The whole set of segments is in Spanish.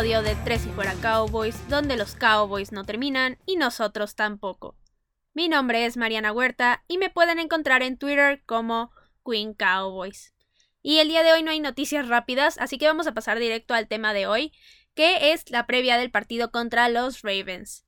de Tres y Fuera Cowboys, donde los Cowboys no terminan y nosotros tampoco. Mi nombre es Mariana Huerta y me pueden encontrar en Twitter como Queen Cowboys. Y el día de hoy no hay noticias rápidas, así que vamos a pasar directo al tema de hoy, que es la previa del partido contra los Ravens.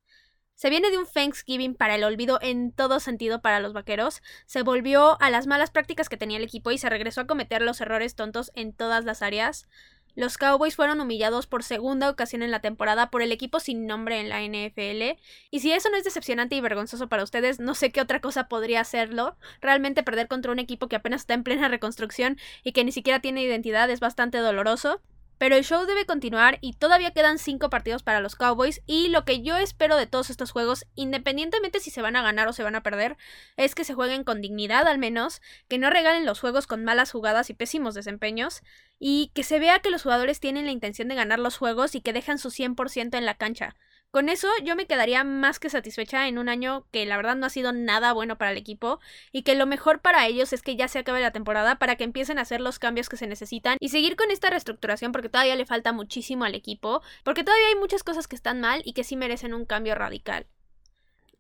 Se viene de un Thanksgiving para el olvido en todo sentido para los vaqueros, se volvió a las malas prácticas que tenía el equipo y se regresó a cometer los errores tontos en todas las áreas. Los Cowboys fueron humillados por segunda ocasión en la temporada por el equipo sin nombre en la NFL, y si eso no es decepcionante y vergonzoso para ustedes, no sé qué otra cosa podría hacerlo. Realmente perder contra un equipo que apenas está en plena reconstrucción y que ni siquiera tiene identidad es bastante doloroso. Pero el show debe continuar y todavía quedan 5 partidos para los Cowboys y lo que yo espero de todos estos juegos, independientemente si se van a ganar o se van a perder, es que se jueguen con dignidad al menos, que no regalen los juegos con malas jugadas y pésimos desempeños y que se vea que los jugadores tienen la intención de ganar los juegos y que dejan su 100% en la cancha. Con eso yo me quedaría más que satisfecha en un año que la verdad no ha sido nada bueno para el equipo y que lo mejor para ellos es que ya se acabe la temporada para que empiecen a hacer los cambios que se necesitan y seguir con esta reestructuración porque todavía le falta muchísimo al equipo, porque todavía hay muchas cosas que están mal y que sí merecen un cambio radical.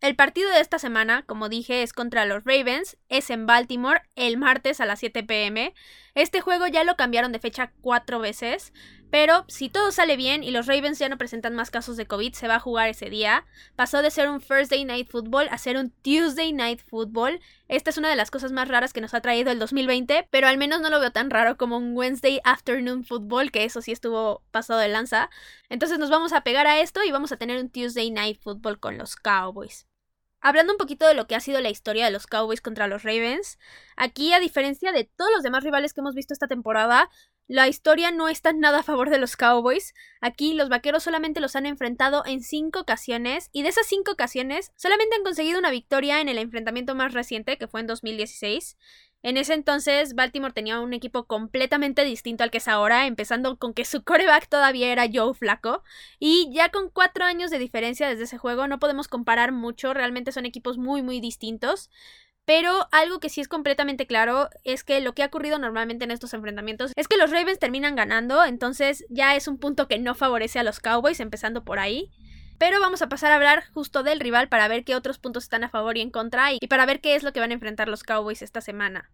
El partido de esta semana, como dije, es contra los Ravens, es en Baltimore el martes a las 7 pm. Este juego ya lo cambiaron de fecha cuatro veces, pero si todo sale bien y los Ravens ya no presentan más casos de COVID, se va a jugar ese día. Pasó de ser un Thursday Night Football a ser un Tuesday Night Football. Esta es una de las cosas más raras que nos ha traído el 2020, pero al menos no lo veo tan raro como un Wednesday Afternoon Football, que eso sí estuvo pasado de lanza. Entonces nos vamos a pegar a esto y vamos a tener un Tuesday Night Football con los Cowboys. Hablando un poquito de lo que ha sido la historia de los Cowboys contra los Ravens, aquí a diferencia de todos los demás rivales que hemos visto esta temporada, la historia no está nada a favor de los Cowboys. Aquí los vaqueros solamente los han enfrentado en cinco ocasiones y de esas cinco ocasiones solamente han conseguido una victoria en el enfrentamiento más reciente que fue en 2016. En ese entonces, Baltimore tenía un equipo completamente distinto al que es ahora, empezando con que su coreback todavía era Joe Flaco. Y ya con cuatro años de diferencia desde ese juego, no podemos comparar mucho, realmente son equipos muy, muy distintos. Pero algo que sí es completamente claro es que lo que ha ocurrido normalmente en estos enfrentamientos es que los Ravens terminan ganando, entonces ya es un punto que no favorece a los Cowboys, empezando por ahí. Pero vamos a pasar a hablar justo del rival para ver qué otros puntos están a favor y en contra y para ver qué es lo que van a enfrentar los Cowboys esta semana.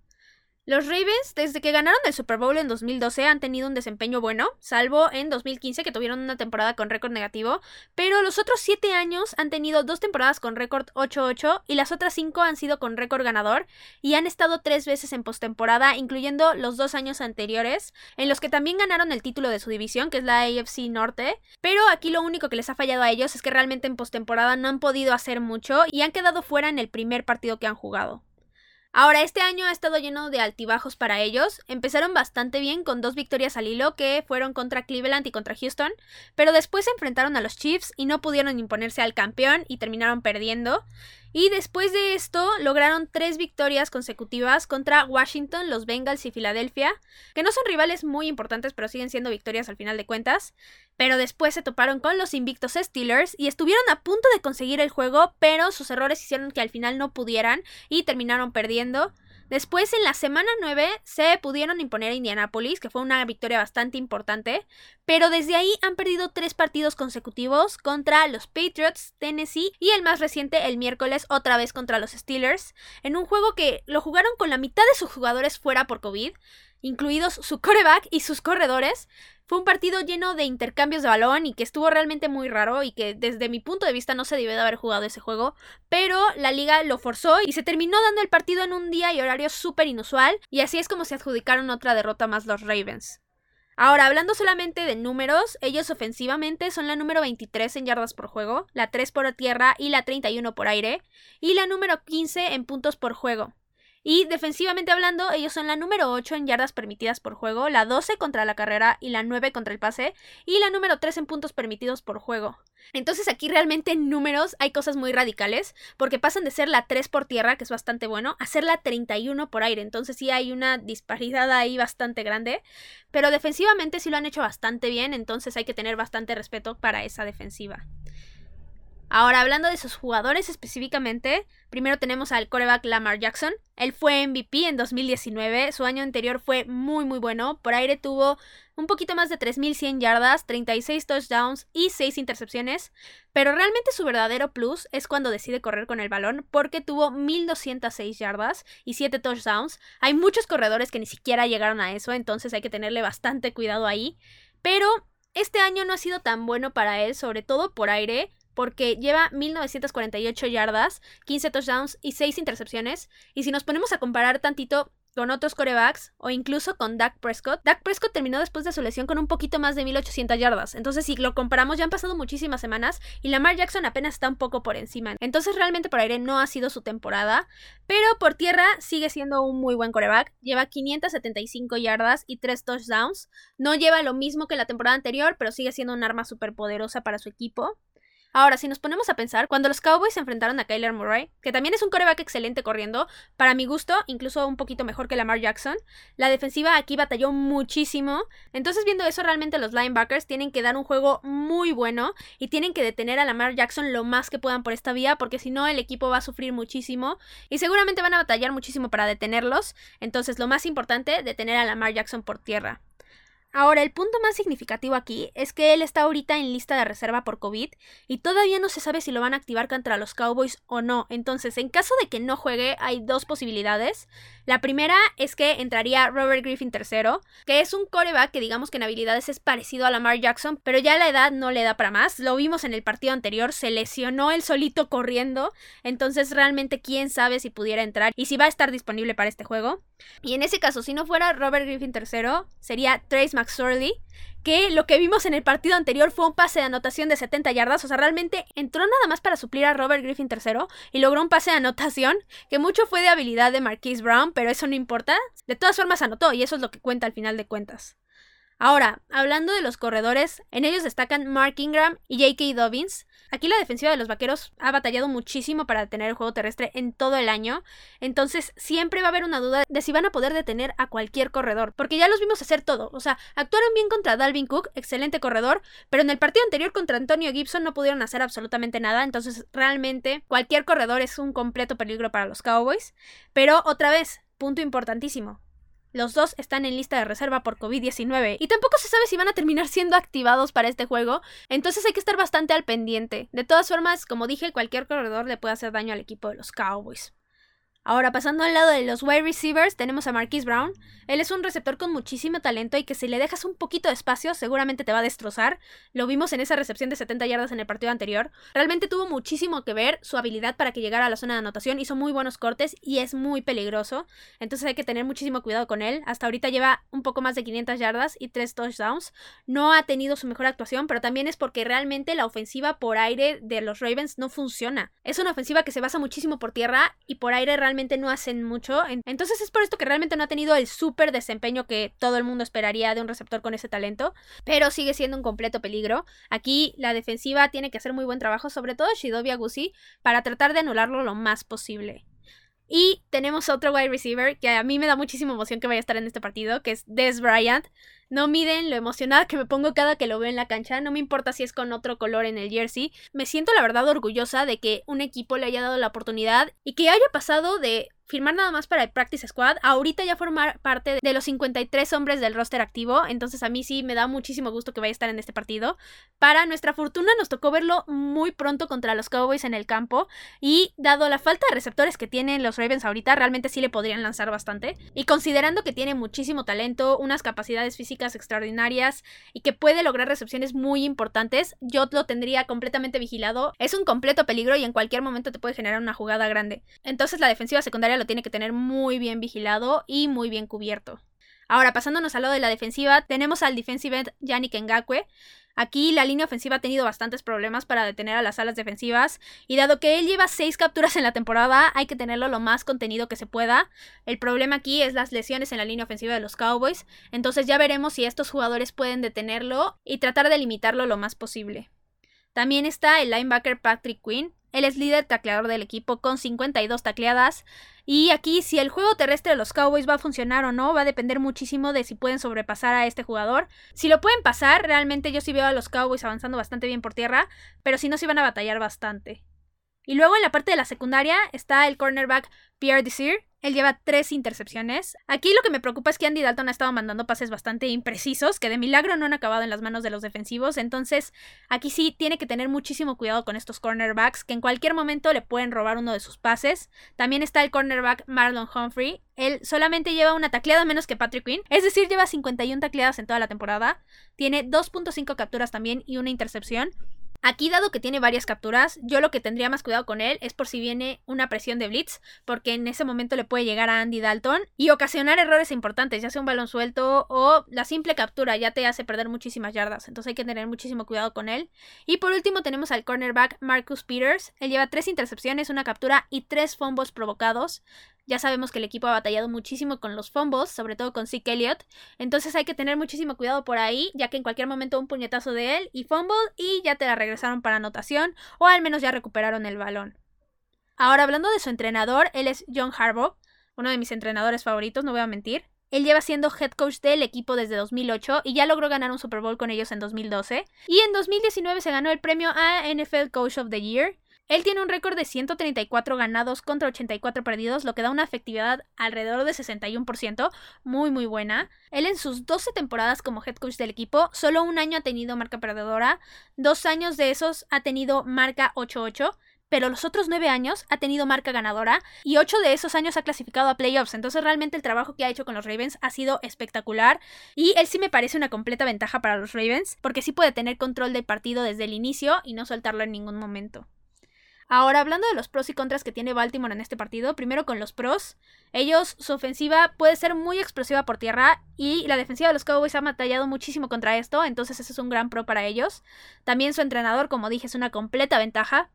Los Ravens, desde que ganaron el Super Bowl en 2012, han tenido un desempeño bueno, salvo en 2015 que tuvieron una temporada con récord negativo, pero los otros 7 años han tenido dos temporadas con récord 8-8 y las otras 5 han sido con récord ganador y han estado 3 veces en postemporada, incluyendo los dos años anteriores, en los que también ganaron el título de su división, que es la AFC Norte, pero aquí lo único que les ha fallado a ellos es que realmente en postemporada no han podido hacer mucho y han quedado fuera en el primer partido que han jugado. Ahora, este año ha estado lleno de altibajos para ellos. Empezaron bastante bien con dos victorias al hilo que fueron contra Cleveland y contra Houston, pero después se enfrentaron a los Chiefs y no pudieron imponerse al campeón y terminaron perdiendo. Y después de esto lograron tres victorias consecutivas contra Washington, los Bengals y Filadelfia, que no son rivales muy importantes pero siguen siendo victorias al final de cuentas. Pero después se toparon con los invictos Steelers y estuvieron a punto de conseguir el juego, pero sus errores hicieron que al final no pudieran y terminaron perdiendo. Después, en la semana 9, se pudieron imponer a Indianapolis, que fue una victoria bastante importante, pero desde ahí han perdido tres partidos consecutivos contra los Patriots, Tennessee y el más reciente el miércoles otra vez contra los Steelers, en un juego que lo jugaron con la mitad de sus jugadores fuera por COVID, incluidos su coreback y sus corredores, fue un partido lleno de intercambios de balón y que estuvo realmente muy raro y que desde mi punto de vista no se debió de haber jugado ese juego, pero la liga lo forzó y se terminó dando el partido en un día y horario súper inusual y así es como se adjudicaron otra derrota más los Ravens. Ahora, hablando solamente de números, ellos ofensivamente son la número 23 en yardas por juego, la 3 por tierra y la 31 por aire, y la número 15 en puntos por juego. Y defensivamente hablando, ellos son la número 8 en yardas permitidas por juego, la 12 contra la carrera y la 9 contra el pase, y la número 3 en puntos permitidos por juego. Entonces aquí realmente en números hay cosas muy radicales, porque pasan de ser la 3 por tierra, que es bastante bueno, a ser la 31 por aire. Entonces sí hay una disparidad ahí bastante grande, pero defensivamente sí lo han hecho bastante bien, entonces hay que tener bastante respeto para esa defensiva. Ahora, hablando de sus jugadores específicamente, primero tenemos al coreback Lamar Jackson. Él fue MVP en 2019, su año anterior fue muy muy bueno. Por aire tuvo un poquito más de 3.100 yardas, 36 touchdowns y 6 intercepciones. Pero realmente su verdadero plus es cuando decide correr con el balón porque tuvo 1.206 yardas y 7 touchdowns. Hay muchos corredores que ni siquiera llegaron a eso, entonces hay que tenerle bastante cuidado ahí. Pero este año no ha sido tan bueno para él, sobre todo por aire porque lleva 1948 yardas, 15 touchdowns y 6 intercepciones. Y si nos ponemos a comparar tantito con otros corebacks o incluso con Dak Prescott. Dak Prescott terminó después de su lesión con un poquito más de 1800 yardas. Entonces, si lo comparamos, ya han pasado muchísimas semanas y Lamar Jackson apenas está un poco por encima. Entonces, realmente por aire no ha sido su temporada, pero por tierra sigue siendo un muy buen coreback. Lleva 575 yardas y 3 touchdowns. No lleva lo mismo que la temporada anterior, pero sigue siendo un arma súper poderosa para su equipo. Ahora, si nos ponemos a pensar, cuando los Cowboys se enfrentaron a Kyler Murray, que también es un coreback excelente corriendo, para mi gusto, incluso un poquito mejor que Lamar Jackson, la defensiva aquí batalló muchísimo. Entonces, viendo eso, realmente los linebackers tienen que dar un juego muy bueno y tienen que detener a Lamar Jackson lo más que puedan por esta vía, porque si no, el equipo va a sufrir muchísimo y seguramente van a batallar muchísimo para detenerlos. Entonces, lo más importante, detener a Lamar Jackson por tierra. Ahora, el punto más significativo aquí es que él está ahorita en lista de reserva por COVID y todavía no se sabe si lo van a activar contra los Cowboys o no. Entonces, en caso de que no juegue, hay dos posibilidades. La primera es que entraría Robert Griffin III, que es un coreback que digamos que en habilidades es parecido a Lamar Jackson, pero ya la edad no le da para más. Lo vimos en el partido anterior, se lesionó el solito corriendo, entonces realmente quién sabe si pudiera entrar y si va a estar disponible para este juego. Y en ese caso, si no fuera Robert Griffin III, sería Trace McSorley, que lo que vimos en el partido anterior fue un pase de anotación de 70 yardas, o sea, realmente entró nada más para suplir a Robert Griffin III y logró un pase de anotación que mucho fue de habilidad de Marquise Brown, pero eso no importa. De todas formas anotó y eso es lo que cuenta al final de cuentas. Ahora, hablando de los corredores, en ellos destacan Mark Ingram y J.K. Dobbins. Aquí la defensiva de los vaqueros ha batallado muchísimo para detener el juego terrestre en todo el año, entonces siempre va a haber una duda de si van a poder detener a cualquier corredor, porque ya los vimos hacer todo, o sea, actuaron bien contra Dalvin Cook, excelente corredor, pero en el partido anterior contra Antonio Gibson no pudieron hacer absolutamente nada, entonces realmente cualquier corredor es un completo peligro para los Cowboys, pero otra vez, punto importantísimo, los dos están en lista de reserva por COVID-19 y tampoco se sabe si van a terminar siendo activados para este juego, entonces hay que estar bastante al pendiente. De todas formas, como dije, cualquier corredor le puede hacer daño al equipo de los Cowboys. Ahora, pasando al lado de los wide receivers, tenemos a Marquise Brown. Él es un receptor con muchísimo talento y que si le dejas un poquito de espacio, seguramente te va a destrozar. Lo vimos en esa recepción de 70 yardas en el partido anterior. Realmente tuvo muchísimo que ver su habilidad para que llegara a la zona de anotación. Hizo muy buenos cortes y es muy peligroso. Entonces hay que tener muchísimo cuidado con él. Hasta ahorita lleva un poco más de 500 yardas y 3 touchdowns. No ha tenido su mejor actuación, pero también es porque realmente la ofensiva por aire de los Ravens no funciona. Es una ofensiva que se basa muchísimo por tierra y por aire realmente no hacen mucho. Entonces es por esto que realmente no ha tenido el súper desempeño que todo el mundo esperaría de un receptor con ese talento. Pero sigue siendo un completo peligro. Aquí la defensiva tiene que hacer muy buen trabajo, sobre todo Shidobi Agusi, para tratar de anularlo lo más posible. Y tenemos otro wide receiver que a mí me da muchísima emoción que vaya a estar en este partido, que es Des Bryant. No miden lo emocionada que me pongo cada que lo veo en la cancha, no me importa si es con otro color en el jersey. Me siento la verdad orgullosa de que un equipo le haya dado la oportunidad y que haya pasado de firmar nada más para el Practice Squad, ahorita ya formar parte de los 53 hombres del roster activo, entonces a mí sí me da muchísimo gusto que vaya a estar en este partido. Para nuestra fortuna nos tocó verlo muy pronto contra los Cowboys en el campo y dado la falta de receptores que tienen los Ravens ahorita, realmente sí le podrían lanzar bastante. Y considerando que tiene muchísimo talento, unas capacidades físicas extraordinarias y que puede lograr recepciones muy importantes, yo lo tendría completamente vigilado. Es un completo peligro y en cualquier momento te puede generar una jugada grande. Entonces la defensiva secundaria lo tiene que tener muy bien vigilado y muy bien cubierto. Ahora, pasándonos al lado de la defensiva, tenemos al defensive end Yannick Ngakwe. Aquí la línea ofensiva ha tenido bastantes problemas para detener a las alas defensivas y dado que él lleva seis capturas en la temporada, hay que tenerlo lo más contenido que se pueda. El problema aquí es las lesiones en la línea ofensiva de los Cowboys, entonces ya veremos si estos jugadores pueden detenerlo y tratar de limitarlo lo más posible. También está el linebacker Patrick Quinn, él es líder tacleador del equipo con 52 tacleadas Y aquí si el juego terrestre de los Cowboys va a funcionar o no, va a depender muchísimo de si pueden sobrepasar a este jugador. Si lo pueden pasar, realmente yo sí veo a los Cowboys avanzando bastante bien por tierra, pero si no, sí van a batallar bastante. Y luego en la parte de la secundaria está el cornerback Pierre Desir, él lleva tres intercepciones. Aquí lo que me preocupa es que Andy Dalton ha estado mandando pases bastante imprecisos, que de milagro no han acabado en las manos de los defensivos. Entonces, aquí sí tiene que tener muchísimo cuidado con estos cornerbacks, que en cualquier momento le pueden robar uno de sus pases. También está el cornerback Marlon Humphrey. Él solamente lleva una tacleada menos que Patrick Quinn, es decir, lleva 51 tacleadas en toda la temporada. Tiene 2.5 capturas también y una intercepción. Aquí, dado que tiene varias capturas, yo lo que tendría más cuidado con él es por si viene una presión de blitz, porque en ese momento le puede llegar a Andy Dalton y ocasionar errores importantes, ya sea un balón suelto o la simple captura ya te hace perder muchísimas yardas, entonces hay que tener muchísimo cuidado con él. Y por último tenemos al cornerback Marcus Peters, él lleva tres intercepciones, una captura y tres fumbles provocados. Ya sabemos que el equipo ha batallado muchísimo con los fumbles, sobre todo con Zeke Elliott. Entonces hay que tener muchísimo cuidado por ahí, ya que en cualquier momento un puñetazo de él y fumble y ya te la regresaron para anotación o al menos ya recuperaron el balón. Ahora hablando de su entrenador, él es John Harbaugh, uno de mis entrenadores favoritos, no voy a mentir. Él lleva siendo head coach del equipo desde 2008 y ya logró ganar un Super Bowl con ellos en 2012. Y en 2019 se ganó el premio a NFL Coach of the Year. Él tiene un récord de 134 ganados contra 84 perdidos, lo que da una efectividad alrededor de 61%, muy muy buena. Él en sus 12 temporadas como head coach del equipo, solo un año ha tenido marca perdedora, dos años de esos ha tenido marca 8-8, pero los otros 9 años ha tenido marca ganadora y 8 de esos años ha clasificado a playoffs. Entonces realmente el trabajo que ha hecho con los Ravens ha sido espectacular y él sí me parece una completa ventaja para los Ravens porque sí puede tener control del partido desde el inicio y no soltarlo en ningún momento. Ahora, hablando de los pros y contras que tiene Baltimore en este partido, primero con los pros. Ellos, su ofensiva puede ser muy explosiva por tierra y la defensiva de los Cowboys ha batallado muchísimo contra esto, entonces ese es un gran pro para ellos. También su entrenador, como dije, es una completa ventaja.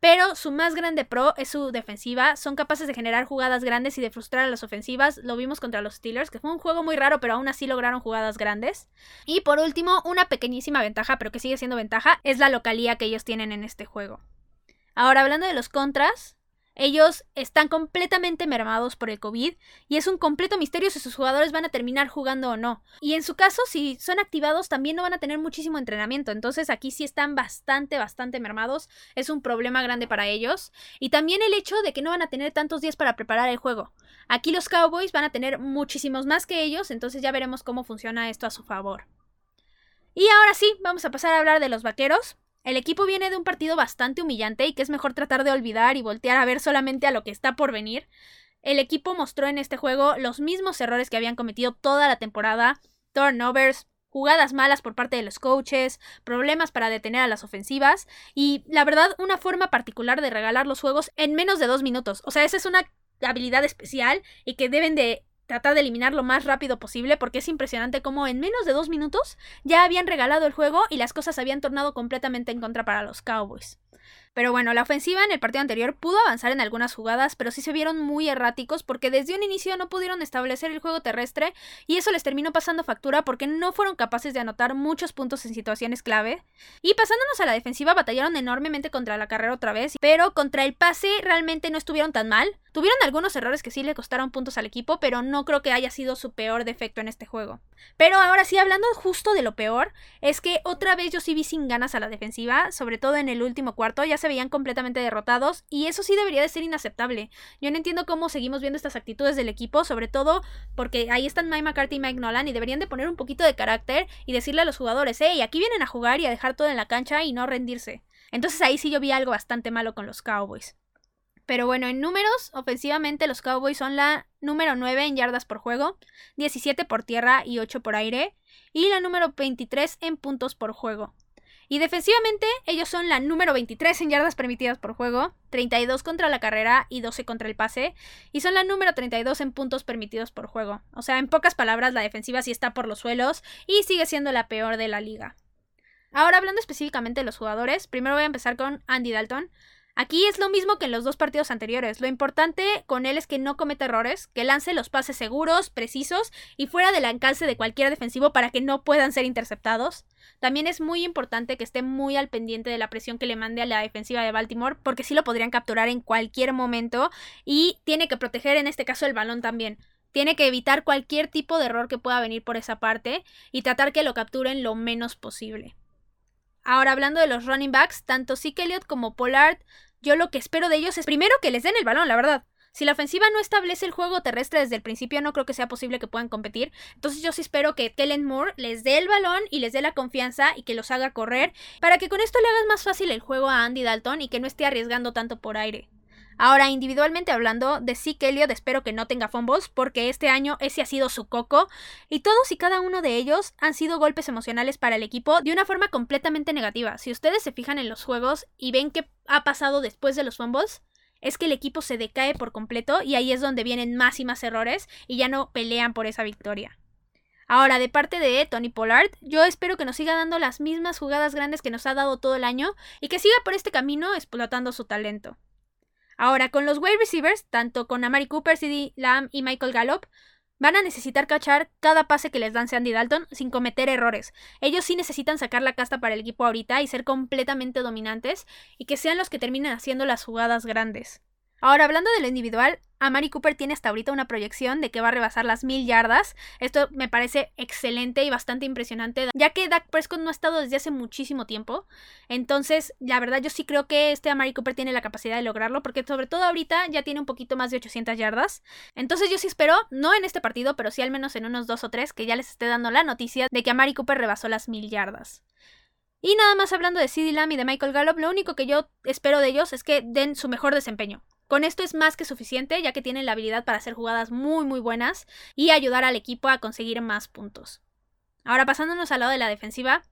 Pero su más grande pro es su defensiva. Son capaces de generar jugadas grandes y de frustrar a las ofensivas. Lo vimos contra los Steelers, que fue un juego muy raro, pero aún así lograron jugadas grandes. Y por último, una pequeñísima ventaja, pero que sigue siendo ventaja, es la localía que ellos tienen en este juego. Ahora, hablando de los contras, ellos están completamente mermados por el COVID y es un completo misterio si sus jugadores van a terminar jugando o no. Y en su caso, si son activados, también no van a tener muchísimo entrenamiento. Entonces aquí sí están bastante, bastante mermados. Es un problema grande para ellos. Y también el hecho de que no van a tener tantos días para preparar el juego. Aquí los Cowboys van a tener muchísimos más que ellos, entonces ya veremos cómo funciona esto a su favor. Y ahora sí, vamos a pasar a hablar de los vaqueros. El equipo viene de un partido bastante humillante y que es mejor tratar de olvidar y voltear a ver solamente a lo que está por venir. El equipo mostró en este juego los mismos errores que habían cometido toda la temporada, turnovers, jugadas malas por parte de los coaches, problemas para detener a las ofensivas y, la verdad, una forma particular de regalar los juegos en menos de dos minutos. O sea, esa es una habilidad especial y que deben de tratar de eliminar lo más rápido posible porque es impresionante cómo en menos de dos minutos ya habían regalado el juego y las cosas habían tornado completamente en contra para los Cowboys. Pero bueno, la ofensiva en el partido anterior pudo avanzar en algunas jugadas, pero sí se vieron muy erráticos porque desde un inicio no pudieron establecer el juego terrestre y eso les terminó pasando factura porque no fueron capaces de anotar muchos puntos en situaciones clave. Y pasándonos a la defensiva, batallaron enormemente contra la carrera otra vez, pero contra el pase realmente no estuvieron tan mal. Tuvieron algunos errores que sí le costaron puntos al equipo, pero no creo que haya sido su peor defecto en este juego. Pero ahora sí, hablando justo de lo peor, es que otra vez yo sí vi sin ganas a la defensiva, sobre todo en el último cuarto, ya se veían completamente derrotados y eso sí debería de ser inaceptable. Yo no entiendo cómo seguimos viendo estas actitudes del equipo, sobre todo porque ahí están Mike McCarthy y Mike Nolan y deberían de poner un poquito de carácter y decirle a los jugadores, hey, aquí vienen a jugar y a dejar todo en la cancha y no rendirse. Entonces ahí sí yo vi algo bastante malo con los Cowboys. Pero bueno, en números, ofensivamente los Cowboys son la número 9 en yardas por juego, 17 por tierra y 8 por aire, y la número 23 en puntos por juego. Y defensivamente, ellos son la número 23 en yardas permitidas por juego, 32 contra la carrera y 12 contra el pase, y son la número 32 en puntos permitidos por juego. O sea, en pocas palabras, la defensiva sí está por los suelos y sigue siendo la peor de la liga. Ahora hablando específicamente de los jugadores, primero voy a empezar con Andy Dalton. Aquí es lo mismo que en los dos partidos anteriores. Lo importante con él es que no cometa errores, que lance los pases seguros, precisos y fuera del alcance de cualquier defensivo para que no puedan ser interceptados. También es muy importante que esté muy al pendiente de la presión que le mande a la defensiva de Baltimore, porque sí lo podrían capturar en cualquier momento y tiene que proteger en este caso el balón también. Tiene que evitar cualquier tipo de error que pueda venir por esa parte y tratar que lo capturen lo menos posible. Ahora hablando de los running backs, tanto Zeke Elliott como Pollard, yo lo que espero de ellos es primero que les den el balón, la verdad. Si la ofensiva no establece el juego terrestre desde el principio, no creo que sea posible que puedan competir. Entonces yo sí espero que Kellen Moore les dé el balón y les dé la confianza y que los haga correr para que con esto le hagas más fácil el juego a Andy Dalton y que no esté arriesgando tanto por aire. Ahora, individualmente hablando, de Zeke Elliott espero que no tenga fumbles, porque este año ese ha sido su coco, y todos y cada uno de ellos han sido golpes emocionales para el equipo de una forma completamente negativa. Si ustedes se fijan en los juegos y ven qué ha pasado después de los fumbles, es que el equipo se decae por completo y ahí es donde vienen más y más errores y ya no pelean por esa victoria. Ahora, de parte de Tony Pollard, yo espero que nos siga dando las mismas jugadas grandes que nos ha dado todo el año y que siga por este camino explotando su talento. Ahora, con los wide receivers, tanto con Amari Cooper, CD Lamb y Michael Gallup, van a necesitar cachar cada pase que les dan Sandy Dalton sin cometer errores. Ellos sí necesitan sacar la casta para el equipo ahorita y ser completamente dominantes y que sean los que terminen haciendo las jugadas grandes. Ahora, hablando de lo individual, Amari Cooper tiene hasta ahorita una proyección de que va a rebasar las mil yardas. Esto me parece excelente y bastante impresionante, ya que Dak Prescott no ha estado desde hace muchísimo tiempo. Entonces, la verdad, yo sí creo que este Amari Cooper tiene la capacidad de lograrlo, porque sobre todo ahorita ya tiene un poquito más de 800 yardas. Entonces, yo sí espero, no en este partido, pero sí al menos en unos dos o tres, que ya les esté dando la noticia de que Amari Cooper rebasó las mil yardas. Y nada más hablando de CD Lamb y de Michael Gallup, lo único que yo espero de ellos es que den su mejor desempeño. Con esto es más que suficiente, ya que tienen la habilidad para hacer jugadas muy muy buenas y ayudar al equipo a conseguir más puntos. Ahora pasándonos al lado de la defensiva,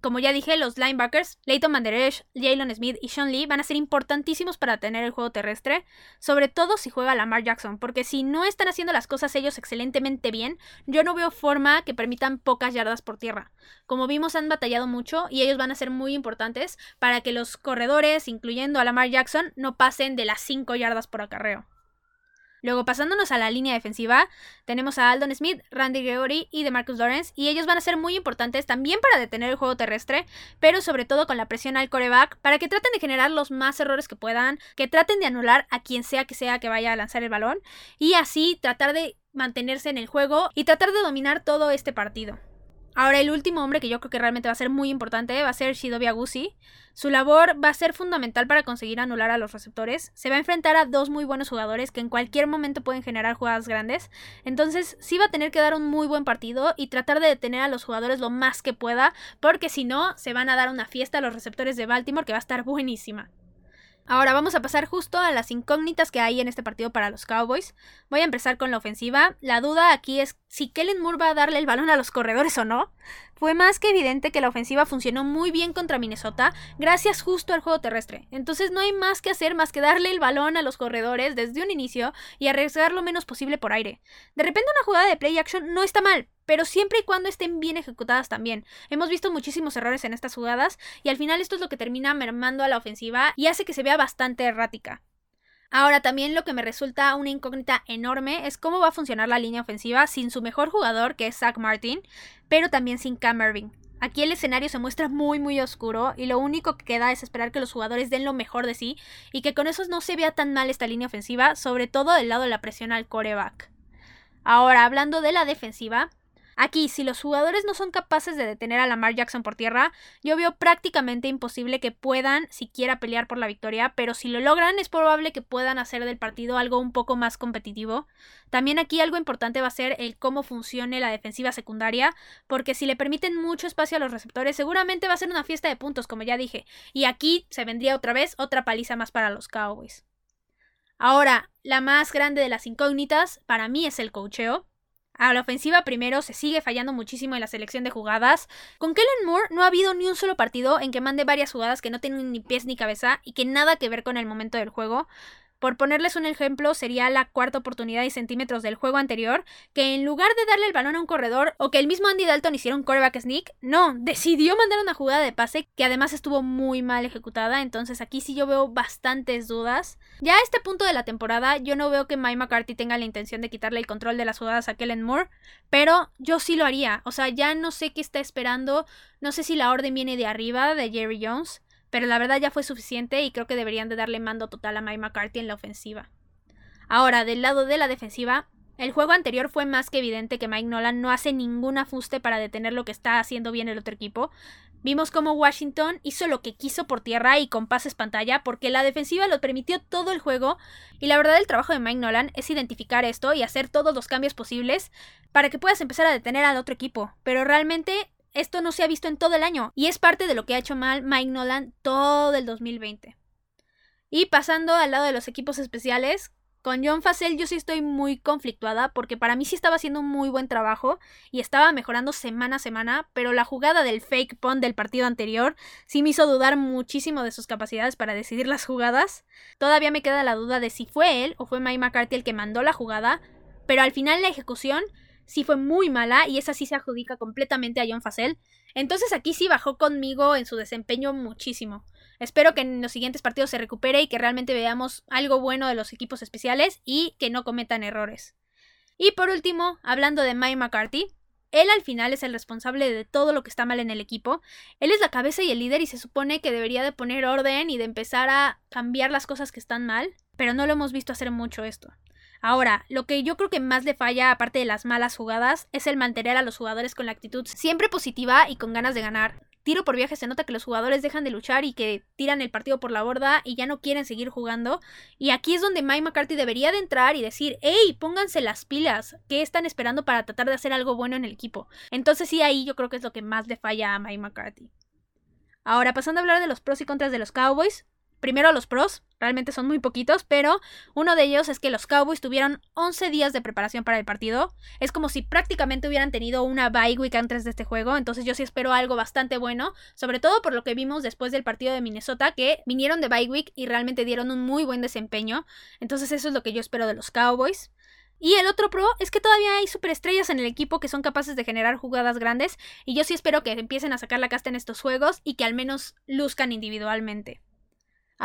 como ya dije, los linebackers, Leighton Manderesh, Jalen Smith y Sean Lee van a ser importantísimos para tener el juego terrestre, sobre todo si juega Lamar Jackson, porque si no están haciendo las cosas ellos excelentemente bien, yo no veo forma que permitan pocas yardas por tierra. Como vimos, han batallado mucho y ellos van a ser muy importantes para que los corredores, incluyendo a Lamar Jackson, no pasen de las 5 yardas por acarreo. Luego, pasándonos a la línea defensiva, tenemos a Aldon Smith, Randy Gregory y DeMarcus Lawrence, y ellos van a ser muy importantes también para detener el juego terrestre, pero sobre todo con la presión al coreback, para que traten de generar los más errores que puedan, que traten de anular a quien sea que sea que vaya a lanzar el balón, y así tratar de mantenerse en el juego y tratar de dominar todo este partido. Ahora, el último hombre que yo creo que realmente va a ser muy importante va a ser Shidobi Agusi. Su labor va a ser fundamental para conseguir anular a los receptores. Se va a enfrentar a dos muy buenos jugadores que en cualquier momento pueden generar jugadas grandes. Entonces, sí va a tener que dar un muy buen partido y tratar de detener a los jugadores lo más que pueda, porque si no, se van a dar una fiesta a los receptores de Baltimore que va a estar buenísima. Ahora vamos a pasar justo a las incógnitas que hay en este partido para los Cowboys. Voy a empezar con la ofensiva. La duda aquí es si Kellen Moore va a darle el balón a los corredores o no. Fue más que evidente que la ofensiva funcionó muy bien contra Minnesota gracias justo al juego terrestre. Entonces no hay más que hacer más que darle el balón a los corredores desde un inicio y arriesgar lo menos posible por aire. De repente una jugada de play action no está mal, pero siempre y cuando estén bien ejecutadas también. Hemos visto muchísimos errores en estas jugadas y al final esto es lo que termina mermando a la ofensiva y hace que se vea bastante errática. Ahora también lo que me resulta una incógnita enorme es cómo va a funcionar la línea ofensiva sin su mejor jugador que es Zach Martin, pero también sin Cam Irving. Aquí el escenario se muestra muy muy oscuro y lo único que queda es esperar que los jugadores den lo mejor de sí y que con eso no se vea tan mal esta línea ofensiva, sobre todo del lado de la presión al coreback. Ahora, hablando de la defensiva, Aquí, si los jugadores no son capaces de detener a Lamar Jackson por tierra, yo veo prácticamente imposible que puedan siquiera pelear por la victoria, pero si lo logran es probable que puedan hacer del partido algo un poco más competitivo. También aquí algo importante va a ser el cómo funcione la defensiva secundaria, porque si le permiten mucho espacio a los receptores, seguramente va a ser una fiesta de puntos, como ya dije, y aquí se vendría otra vez otra paliza más para los Cowboys. Ahora, la más grande de las incógnitas para mí es el cocheo. A la ofensiva primero se sigue fallando muchísimo en la selección de jugadas. Con Kellen Moore no ha habido ni un solo partido en que mande varias jugadas que no tienen ni pies ni cabeza y que nada que ver con el momento del juego. Por ponerles un ejemplo, sería la cuarta oportunidad y centímetros del juego anterior, que en lugar de darle el balón a un corredor o que el mismo Andy Dalton hiciera un quarterback sneak, no, decidió mandar una jugada de pase que además estuvo muy mal ejecutada, entonces aquí sí yo veo bastantes dudas. Ya a este punto de la temporada, yo no veo que Mike McCarthy tenga la intención de quitarle el control de las jugadas a Kellen Moore, pero yo sí lo haría, o sea, ya no sé qué está esperando, no sé si la orden viene de arriba de Jerry Jones, pero la verdad ya fue suficiente y creo que deberían de darle mando total a Mike McCarthy en la ofensiva. Ahora, del lado de la defensiva, el juego anterior fue más que evidente que Mike Nolan no hace ningún ajuste para detener lo que está haciendo bien el otro equipo. Vimos cómo Washington hizo lo que quiso por tierra y con pases pantalla porque la defensiva lo permitió todo el juego y la verdad el trabajo de Mike Nolan es identificar esto y hacer todos los cambios posibles para que puedas empezar a detener al otro equipo. Pero realmente esto no se ha visto en todo el año y es parte de lo que ha hecho mal Mike Nolan todo el 2020. Y pasando al lado de los equipos especiales, con John Facel yo sí estoy muy conflictuada porque para mí sí estaba haciendo un muy buen trabajo y estaba mejorando semana a semana, pero la jugada del fake punt del partido anterior sí me hizo dudar muchísimo de sus capacidades para decidir las jugadas. Todavía me queda la duda de si fue él o fue Mike McCarthy el que mandó la jugada, pero al final la ejecución sí fue muy mala y esa sí se adjudica completamente a John Facel. Entonces aquí sí bajó conmigo en su desempeño muchísimo. Espero que en los siguientes partidos se recupere y que realmente veamos algo bueno de los equipos especiales y que no cometan errores. Y por último, hablando de Mike McCarthy, él al final es el responsable de todo lo que está mal en el equipo. Él es la cabeza y el líder y se supone que debería de poner orden y de empezar a cambiar las cosas que están mal, pero no lo hemos visto hacer mucho esto. Ahora, lo que yo creo que más le falla, aparte de las malas jugadas, es el mantener a los jugadores con la actitud siempre positiva y con ganas de ganar. Tiro por viaje se nota que los jugadores dejan de luchar y que tiran el partido por la borda y ya no quieren seguir jugando. Y aquí es donde Mike McCarthy debería de entrar y decir, hey, pónganse las pilas, ¿qué están esperando para tratar de hacer algo bueno en el equipo? Entonces sí, ahí yo creo que es lo que más le falla a Mike McCarthy. Ahora, pasando a hablar de los pros y contras de los Cowboys, primero los pros, realmente son muy poquitos, pero uno de ellos es que los Cowboys tuvieron 11 días de preparación para el partido. Es como si prácticamente hubieran tenido una bye week antes de este juego, entonces yo sí espero algo bastante bueno, sobre todo por lo que vimos después del partido de Minnesota, que vinieron de bye week y realmente dieron un muy buen desempeño. Entonces eso es lo que yo espero de los Cowboys. Y el otro pro es que todavía hay superestrellas en el equipo que son capaces de generar jugadas grandes y yo sí espero que empiecen a sacar la casta en estos juegos y que al menos luzcan individualmente.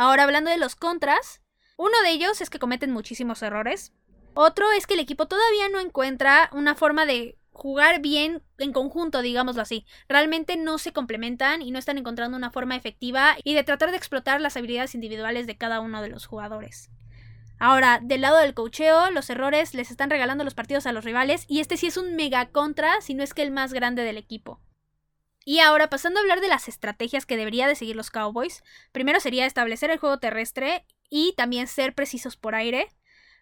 Ahora hablando de los contras, uno de ellos es que cometen muchísimos errores. Otro es que el equipo todavía no encuentra una forma de jugar bien en conjunto, digámoslo así. Realmente no se complementan y no están encontrando una forma efectiva y de tratar de explotar las habilidades individuales de cada uno de los jugadores. Ahora, del lado del cocheo, los errores les están regalando los partidos a los rivales y este sí es un mega contra, si no es que el más grande del equipo. Y ahora, pasando a hablar de las estrategias que debería de seguir los Cowboys, primero sería establecer el juego terrestre y también ser precisos por aire,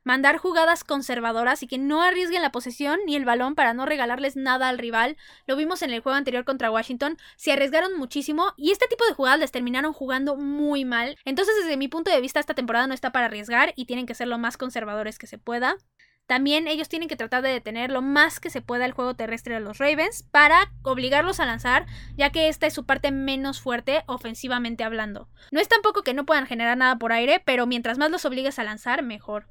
mandar jugadas conservadoras y que no arriesguen la posesión ni el balón para no regalarles nada al rival. Lo vimos en el juego anterior contra Washington, se arriesgaron muchísimo y este tipo de jugadas les terminaron jugando muy mal. Entonces, desde mi punto de vista, esta temporada no está para arriesgar y tienen que ser lo más conservadores que se pueda. También ellos tienen que tratar de detener lo más que se pueda el juego terrestre de los Ravens para obligarlos a lanzar, ya que esta es su parte menos fuerte ofensivamente hablando. No es tampoco que no puedan generar nada por aire, pero mientras más los obligues a lanzar, mejor.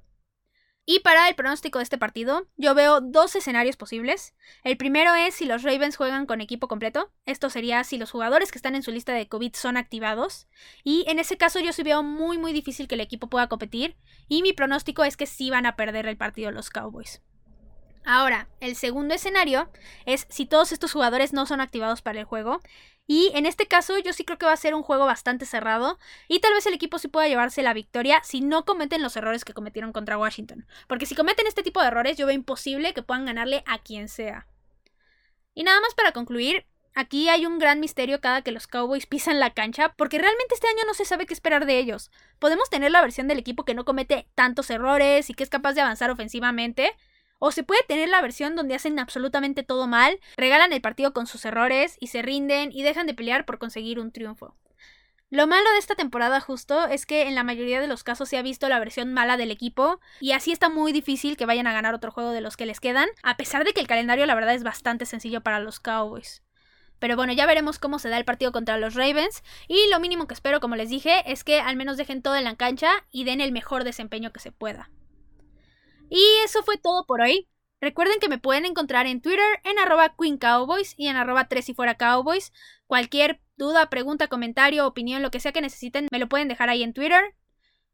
Y para el pronóstico de este partido, yo veo dos escenarios posibles. El primero es si los Ravens juegan con equipo completo. Esto sería si los jugadores que están en su lista de COVID son activados. Y en ese caso yo sí veo muy muy difícil que el equipo pueda competir. Y mi pronóstico es que sí van a perder el partido los Cowboys. Ahora, el segundo escenario es si todos estos jugadores no son activados para el juego. Y en este caso yo sí creo que va a ser un juego bastante cerrado y tal vez el equipo sí pueda llevarse la victoria si no cometen los errores que cometieron contra Washington. Porque si cometen este tipo de errores yo veo imposible que puedan ganarle a quien sea. Y nada más para concluir, Aquí hay un gran misterio cada que los Cowboys pisan la cancha, porque realmente este año no se sabe qué esperar de ellos. Podemos tener la versión del equipo que no comete tantos errores y que es capaz de avanzar ofensivamente, o se puede tener la versión donde hacen absolutamente todo mal, regalan el partido con sus errores y se rinden y dejan de pelear por conseguir un triunfo. Lo malo de esta temporada justo es que en la mayoría de los casos se ha visto la versión mala del equipo y así está muy difícil que vayan a ganar otro juego de los que les quedan, a pesar de que el calendario la verdad es bastante sencillo para los Cowboys. Pero bueno, ya veremos cómo se da el partido contra los Ravens. Y lo mínimo que espero, como les dije, es que al menos dejen todo en la cancha y den el mejor desempeño que se pueda. Y eso fue todo por hoy. Recuerden que me pueden encontrar en Twitter en arroba Queen Cowboys y en arroba 3 y fuera Cowboys. Cualquier duda, pregunta, comentario, opinión, lo que sea que necesiten, me lo pueden dejar ahí en Twitter.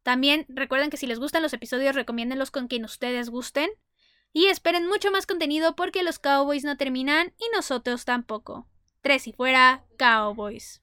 También recuerden que si les gustan los episodios, recomiéndenlos con quien ustedes gusten. Y esperen mucho más contenido porque los Cowboys no terminan y nosotros tampoco. Tres y fuera, Cowboys.